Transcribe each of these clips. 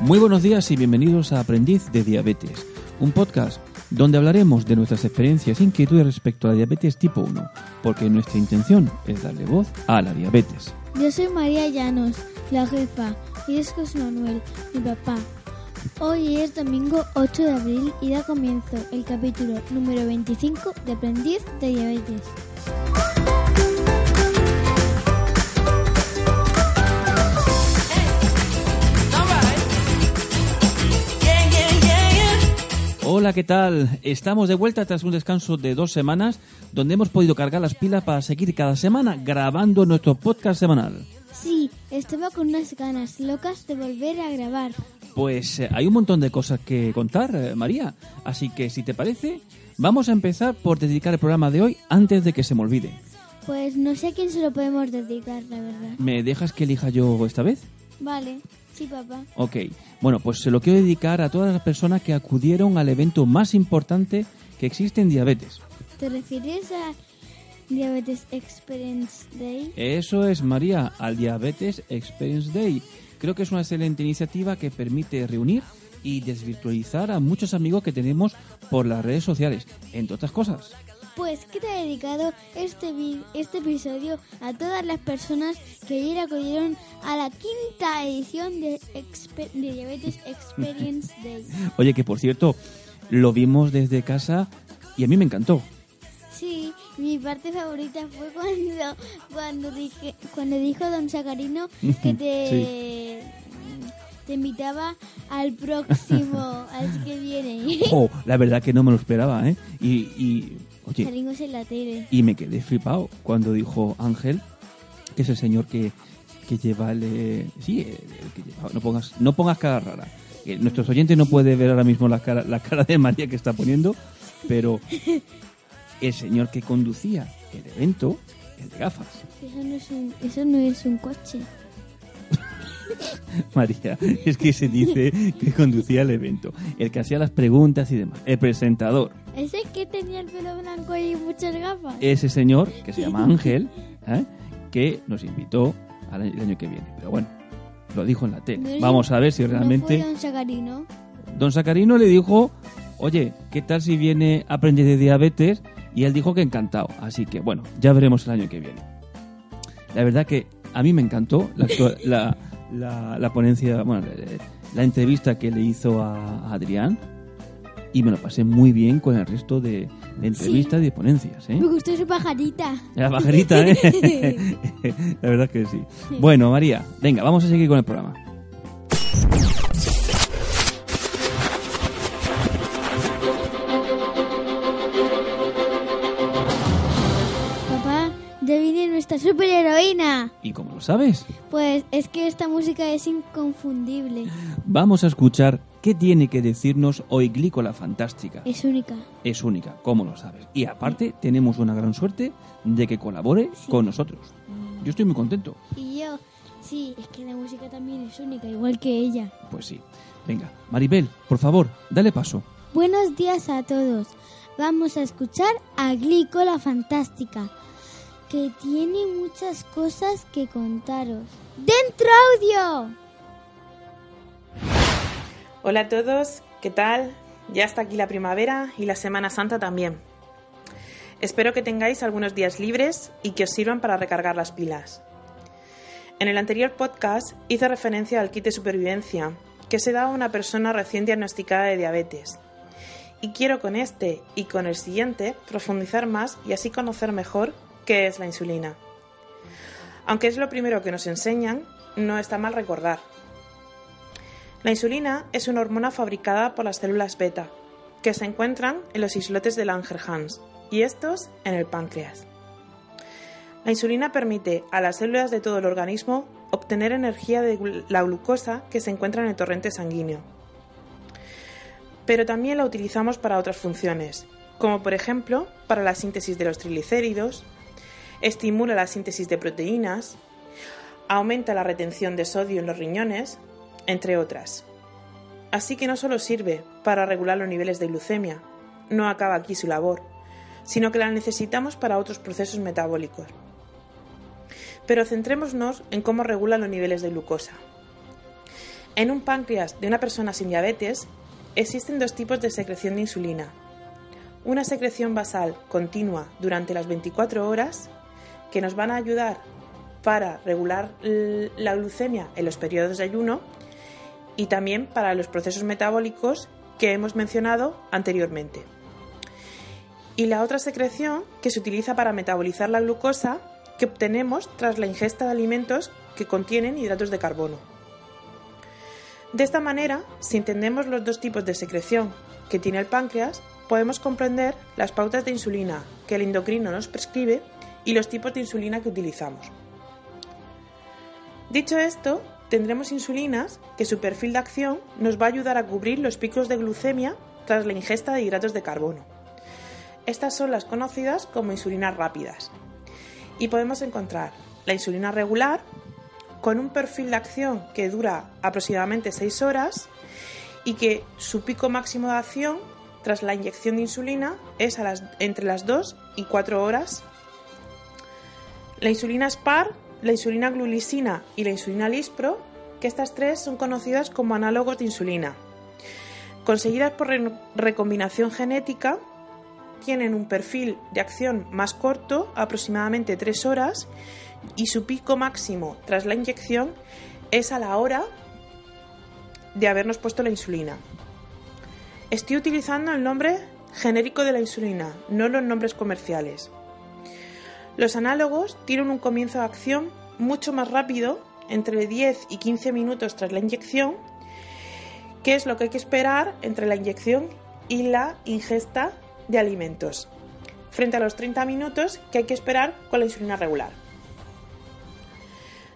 Muy buenos días y bienvenidos a Aprendiz de Diabetes, un podcast donde hablaremos de nuestras experiencias e inquietudes respecto a la diabetes tipo 1, porque nuestra intención es darle voz a la diabetes. Yo soy María Llanos, la jefa, y es José Manuel, mi papá. Hoy es domingo 8 de abril y da comienzo el capítulo número 25 de Aprendiz de Diabetes. Hola, ¿qué tal? Estamos de vuelta tras un descanso de dos semanas donde hemos podido cargar las pilas para seguir cada semana grabando nuestro podcast semanal. Sí, estaba con unas ganas locas de volver a grabar. Pues eh, hay un montón de cosas que contar, eh, María. Así que si te parece, vamos a empezar por dedicar el programa de hoy antes de que se me olvide. Pues no sé a quién se lo podemos dedicar, la verdad. ¿Me dejas que elija yo esta vez? Vale, sí, papá. Ok. Bueno, pues se lo quiero dedicar a todas las personas que acudieron al evento más importante que existe en diabetes. ¿Te refieres a Diabetes Experience Day? Eso es, María, al Diabetes Experience Day. Creo que es una excelente iniciativa que permite reunir y desvirtualizar a muchos amigos que tenemos por las redes sociales, entre otras cosas. Pues queda dedicado este, este episodio a todas las personas que ayer acudieron a la quinta edición de, Diabetes Experience Day. Oye, que por cierto, lo vimos desde casa y a mí me encantó. Sí, mi parte favorita fue cuando cuando dije cuando dijo Don Sacarino que te te invitaba al próximo, al que viene. Oh, la verdad que no me lo esperaba, ¿eh? Y, y oye, Salimos en la tele. y me quedé flipado cuando dijo Ángel, que es el señor que, que lleva el... eh, sí, el, el que lleva... No pongas, no pongas cara rara. Eh, Nuestros oyentes no pueden ver ahora mismo la cara, la cara de María que está poniendo, pero el señor que conducía el evento, el de gafas. Eso no es un eso no es un coche. María, es que se dice que conducía el evento, el que hacía las preguntas y demás, el presentador. Ese que tenía el pelo blanco y muchas gafas. ese señor, que se llama Ángel, ¿eh? que nos invitó al año- el año que viene. Pero bueno, lo dijo en la tele. Vamos a ver si No fue realmente... Don Sacarino. Don Sacarino le dijo, oye, ¿qué tal si viene aprendiz de diabetes? Y él dijo que encantado. Así que bueno, ya veremos el año que viene. La verdad que a mí me encantó la, la, la- la ponencia, bueno, la entrevista que le hizo a, a Adrián. Y me lo pasé muy bien con el resto de, de entrevistas y de ponencias. ¿eh? Me gustó su pajarita. La pajarita, ¿eh? La verdad que sí. Bueno, María, venga, vamos a seguir con el programa. Papá, ya viene nuestra superheroína. ¿Y cómo lo sabes? Pues es que esta música es inconfundible. Vamos a escuchar qué tiene que decirnos hoy Glícola Fantástica. Es única. Es única, ¿cómo lo sabes? Y aparte, tenemos una gran suerte de que colabore con nosotros. Yo estoy muy contento. Y yo, sí, es que la música también es única, igual que ella. Pues sí. Venga, Maribel, por favor, dale paso. Buenos días a todos. Vamos a escuchar a Glico la Fantástica, que tiene muchas cosas que contaros. ¡Dentro audio! Hola a todos, ¿qué tal? Ya está aquí la primavera y la Semana Santa también. Espero que tengáis algunos días libres y que os sirvan para recargar las pilas. En el anterior podcast hice referencia al kit de supervivencia que se da a una persona recién diagnosticada de diabetes. Y quiero con este y con el siguiente profundizar más y así conocer mejor qué es la insulina. Aunque es lo primero que nos enseñan, no está mal recordar. La insulina es una hormona fabricada por las células beta, que se encuentran en los islotes de Langerhans y estos en el páncreas. La insulina permite a las células de todo el organismo obtener energía de la glucosa que se encuentra en el torrente sanguíneo. Pero también la utilizamos para otras funciones, como por ejemplo para la síntesis de los triglicéridos, estimula la síntesis de proteínas, aumenta la retención de sodio en los riñones, entre otras. Así que no solo sirve para regular los niveles de glucemia, no acaba aquí su labor, sino que la necesitamos para otros procesos metabólicos. Pero centrémonos en cómo regula los niveles de glucosa. En un páncreas de una persona sin diabetes existen dos tipos de secreción de insulina. Una secreción basal continua durante las 24 horas que nos van a ayudar para regular la glucemia en los periodos de ayuno y también para los procesos metabólicos que hemos mencionado anteriormente. Y la otra secreción que se utiliza para metabolizar la glucosa que obtenemos tras la ingesta de alimentos que contienen hidratos de carbono. De esta manera, si entendemos los dos tipos de secreción que tiene el páncreas, podemos comprender las pautas de insulina que el endocrino nos prescribe y los tipos de insulina que utilizamos. Dicho esto, tendremos insulinas que su perfil de acción nos va a ayudar a cubrir los picos de glucemia tras la ingesta de hidratos de carbono. Estas son las conocidas como insulinas rápidas. Y podemos encontrar la insulina regular, con un perfil de acción que dura aproximadamente 6 horas y que su pico máximo de acción tras la inyección de insulina es entre las 2 y 4 horas. La insulina SPAR la insulina glulisina y la insulina lispro, que estas tres son conocidas como análogos de insulina. Conseguidas por recombinación genética, tienen un perfil de acción más corto, aproximadamente 3 horas, y su pico máximo tras la inyección es a la hora de habernos puesto la insulina. Estoy utilizando el nombre genérico de la insulina, no los nombres comerciales. Los análogos tienen un comienzo de acción mucho más rápido, entre 10 y 15 minutos tras la inyección, que es lo que hay que esperar entre la inyección y la ingesta de alimentos, frente a los 30 minutos que hay que esperar con la insulina regular.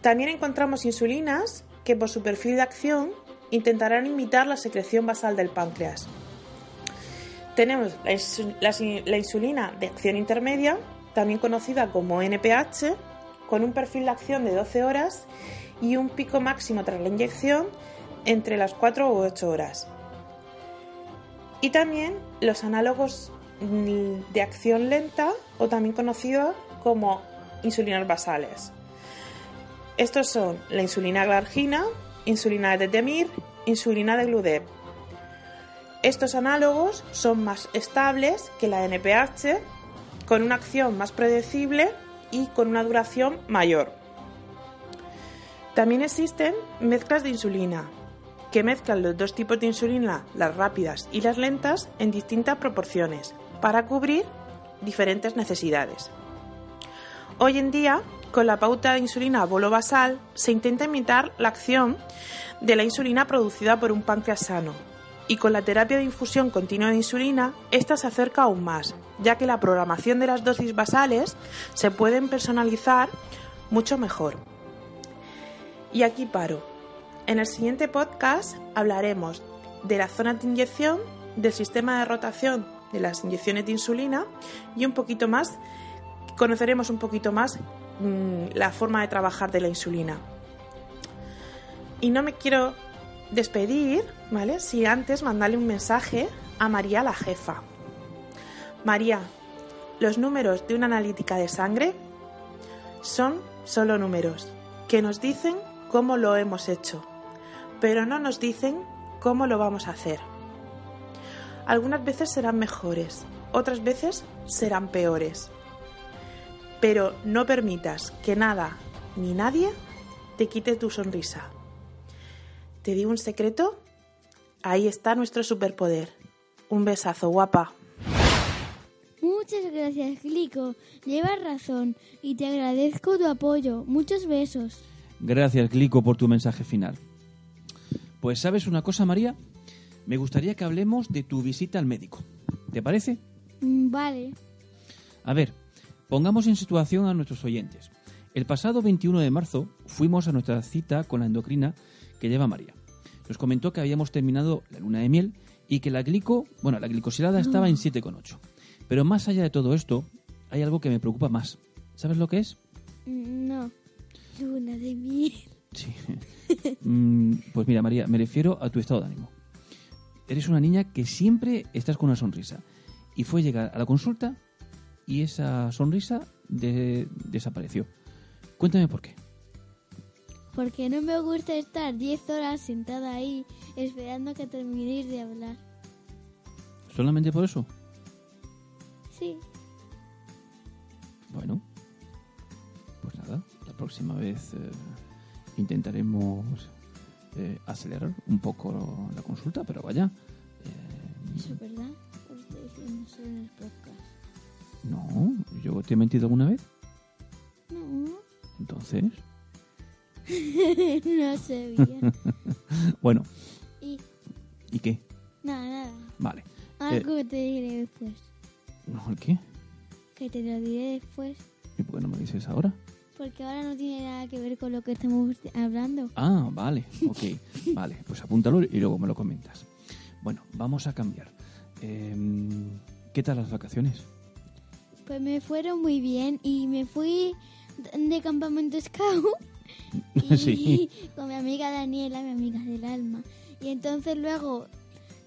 También encontramos insulinas que por su perfil de acción intentarán imitar la secreción basal del páncreas. Tenemos la, insulina de acción intermedia, también conocida como NPH, con un perfil de acción de 12 horas y un pico máximo tras la inyección entre las 4 u 8 horas. Y también los análogos mm, de acción lenta o también conocidos como insulinas basales. Estos son la insulina glargina, insulina de Temir, insulina de Gludep. Estos análogos son más estables que la NPH con una acción más predecible y con una duración mayor. También existen mezclas de insulina, que mezclan los dos tipos de insulina, las rápidas y las lentas, en distintas proporciones, para cubrir diferentes necesidades. Hoy en día, con la pauta de insulina bolo basal, se intenta imitar la acción de la insulina producida por un páncreas sano, y con la terapia de infusión continua de insulina, esta se acerca aún más, ya que la programación de las dosis basales se pueden personalizar mucho mejor. Y aquí paro. En el siguiente podcast hablaremos de la zona de inyección, del sistema de rotación de las inyecciones de insulina y un poquito más, conoceremos un poquito más mm, la forma de trabajar de la insulina. Y no me quiero despedir, ¿vale? Si antes mandarle un mensaje a María la jefa. María, los números de una analítica de sangre son solo números que nos dicen cómo lo hemos hecho, pero no nos dicen cómo lo vamos a hacer. Algunas veces serán mejores, otras veces serán peores. Pero no permitas que nada ni nadie te quite tu sonrisa. ¿Te digo un secreto? Ahí está nuestro superpoder. Un besazo, guapa. Muchas gracias, Glico. Llevas razón y te agradezco tu apoyo. Muchos besos. Gracias, Glico, por tu mensaje final. Pues sabes una cosa, María, me gustaría que hablemos de tu visita al médico. ¿Te parece? Mm, vale. A ver, Pongamos en situación a nuestros oyentes. El pasado 21 de marzo fuimos a nuestra cita con la endocrina que lleva María. Nos comentó que habíamos terminado la luna de miel y que la glico, bueno, la glicosilada estaba en 7,8. Pero más allá de todo esto, hay algo que me preocupa más. ¿Sabes lo que es? No, luna de miel. Sí. Mm, pues mira, María, me refiero a tu estado de ánimo. Eres una niña que siempre estás con una sonrisa. Y fue llegar a la consulta y esa sonrisa de- desapareció. Cuéntame por qué. Porque no me gusta estar 10 horas sentada ahí esperando que terminéis de hablar. ¿Solamente por eso? Sí, Bueno, pues nada, la próxima vez eh, intentaremos eh, acelerar un poco la consulta, pero vaya. eh, eso es verdad. Os estoy diciendo solo en el podcast. no, yo te he mentido alguna vez. No, Entonces, no sabía. bueno, Y ¿y qué? nada, nada. Vale. Algo que te diré después. No, ¿el qué? Que te lo diré después. ¿Y por qué no me dices ahora? Porque ahora no tiene nada que ver con lo que estamos hablando. Ah, vale, ok. vale, pues apúntalo y luego me lo comentas. Bueno, vamos a cambiar. Em, ¿Qué tal las vacaciones? Pues me fueron muy bien y me fui de campamento scout y Sí. con mi amiga Daniela, mi amiga del alma. Y entonces luego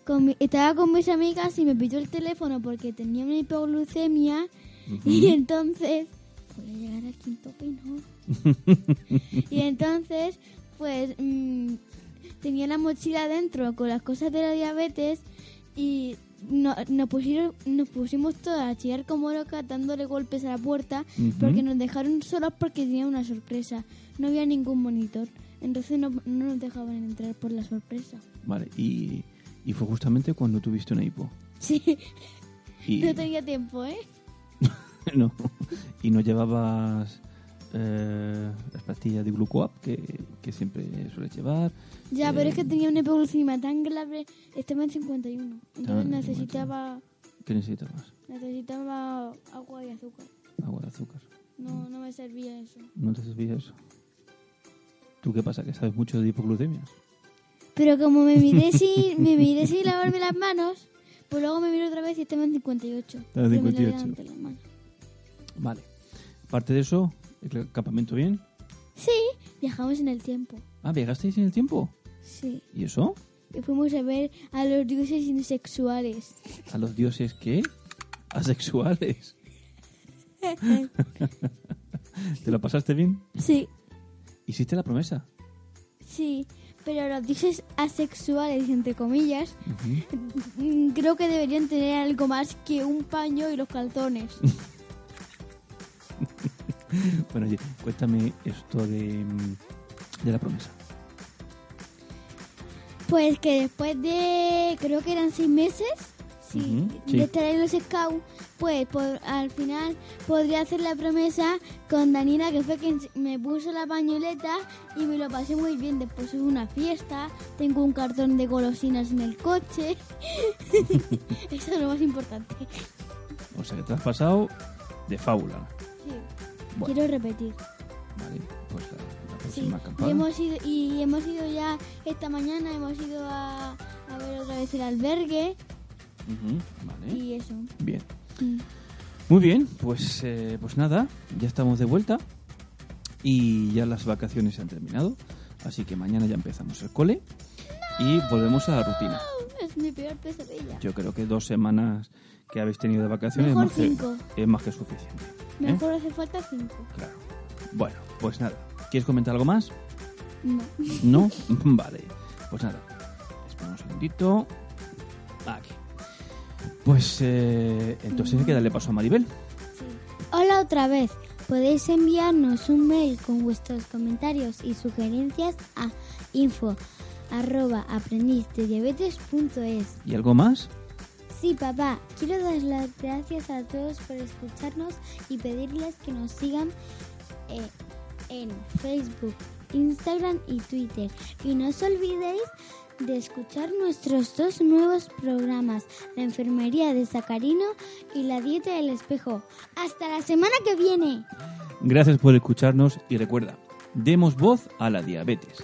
con mi- estaba con mis amigas y me pidió el teléfono porque tenía una hipoglucemia y entonces puede llegar al quinto pino. y entonces pues mm, tenía la mochila dentro con las cosas de la diabetes y no- nos, pusieron, nos pusimos todas a chillar como locas dándole golpes a la puerta porque nos dejaron solos porque tenían una sorpresa. No había ningún monitor. Entonces no, no nos dejaban entrar por la sorpresa. Vale, y, y fue justamente cuando tuviste una hipo. Sí, Y, no tenía tiempo, ¿eh? no, y no llevabas eh, las pastillas de glucoap que, que siempre sueles llevar. Ya, Eh, pero es que tenía una hipoglucemia tan grave, estaba en 51. Estaba Entonces en necesitaba, ¿Qué necesitabas? necesitaba agua y azúcar. Agua de azúcar. No, no me servía eso. ¿No te servía eso? ¿Tú qué pasa? ¿Que sabes mucho de hipoglucemias? Pero como me miré sin, me miré sin lavarme las manos, pues luego me miré otra vez y estaba en 58. Estaba en Pero me lavé 58. delante las manos. Vale. Aparte de eso, ¿el campamento bien? Sí, viajamos en el tiempo. Ah, ¿viajasteis en el tiempo? Sí. ¿Y eso? Fuimos a ver a los dioses insexuales. ¿A los dioses qué? Asexuales. ¿Te lo pasaste bien? Sí, ¿Hiciste la promesa? sí. Pero los dioses asexuales, entre comillas, creo que deberían tener algo más que un paño y los calzones. Bueno, oye, cuéntame esto de, mm, de la promesa. Pues que después de, creo que eran seis meses, sí, de estar en los scouts, pues por- al final podría hacer la promesa con Danila, que fue quien me puso la pañoleta y me lo pasé muy bien. Después hubo una fiesta, tengo un cartón de golosinas en el coche. Eso es lo más importante. O sea, que te has pasado de fábula. Sí, Bueno. quiero repetir. Vale, pues la, la Sí, próxima y acampada. hemos, ido, y hemos ido ya esta mañana, hemos ido a, a ver otra vez el albergue Ujú, Vale, y eso. bien. Mm. Muy bien, pues, eh, pues nada, ya estamos de vuelta y ya las vacaciones se han terminado, así que mañana ya empezamos el cole y volvemos a la rutina. Es mi peor pesadilla. Yo creo que dos semanas que habéis tenido de vacaciones Mejor es, más que, cinco. es más que suficiente. ¿eh? Mejor hace falta cinco. Claro. Bueno, pues nada. ¿Quieres comentar algo más? No. ¿No? vale. Pues nada. Espera un segundito. Aquí. Pues eh, entonces hay que darle paso a Maribel. Hola otra vez. Podéis enviarnos un mail con vuestros comentarios y sugerencias a info arroba aprendizdediabetes.es. ¿Y algo más? Sí, papá, quiero dar las gracias a todos por escucharnos y pedirles que nos sigan eh, en Facebook, Instagram y Twitter. Y no os olvidéis de escuchar nuestros dos nuevos programas, la enfermería de Sacarino y la dieta del espejo. Hasta la semana que viene. Gracias por escucharnos y recuerda, demos voz a la diabetes.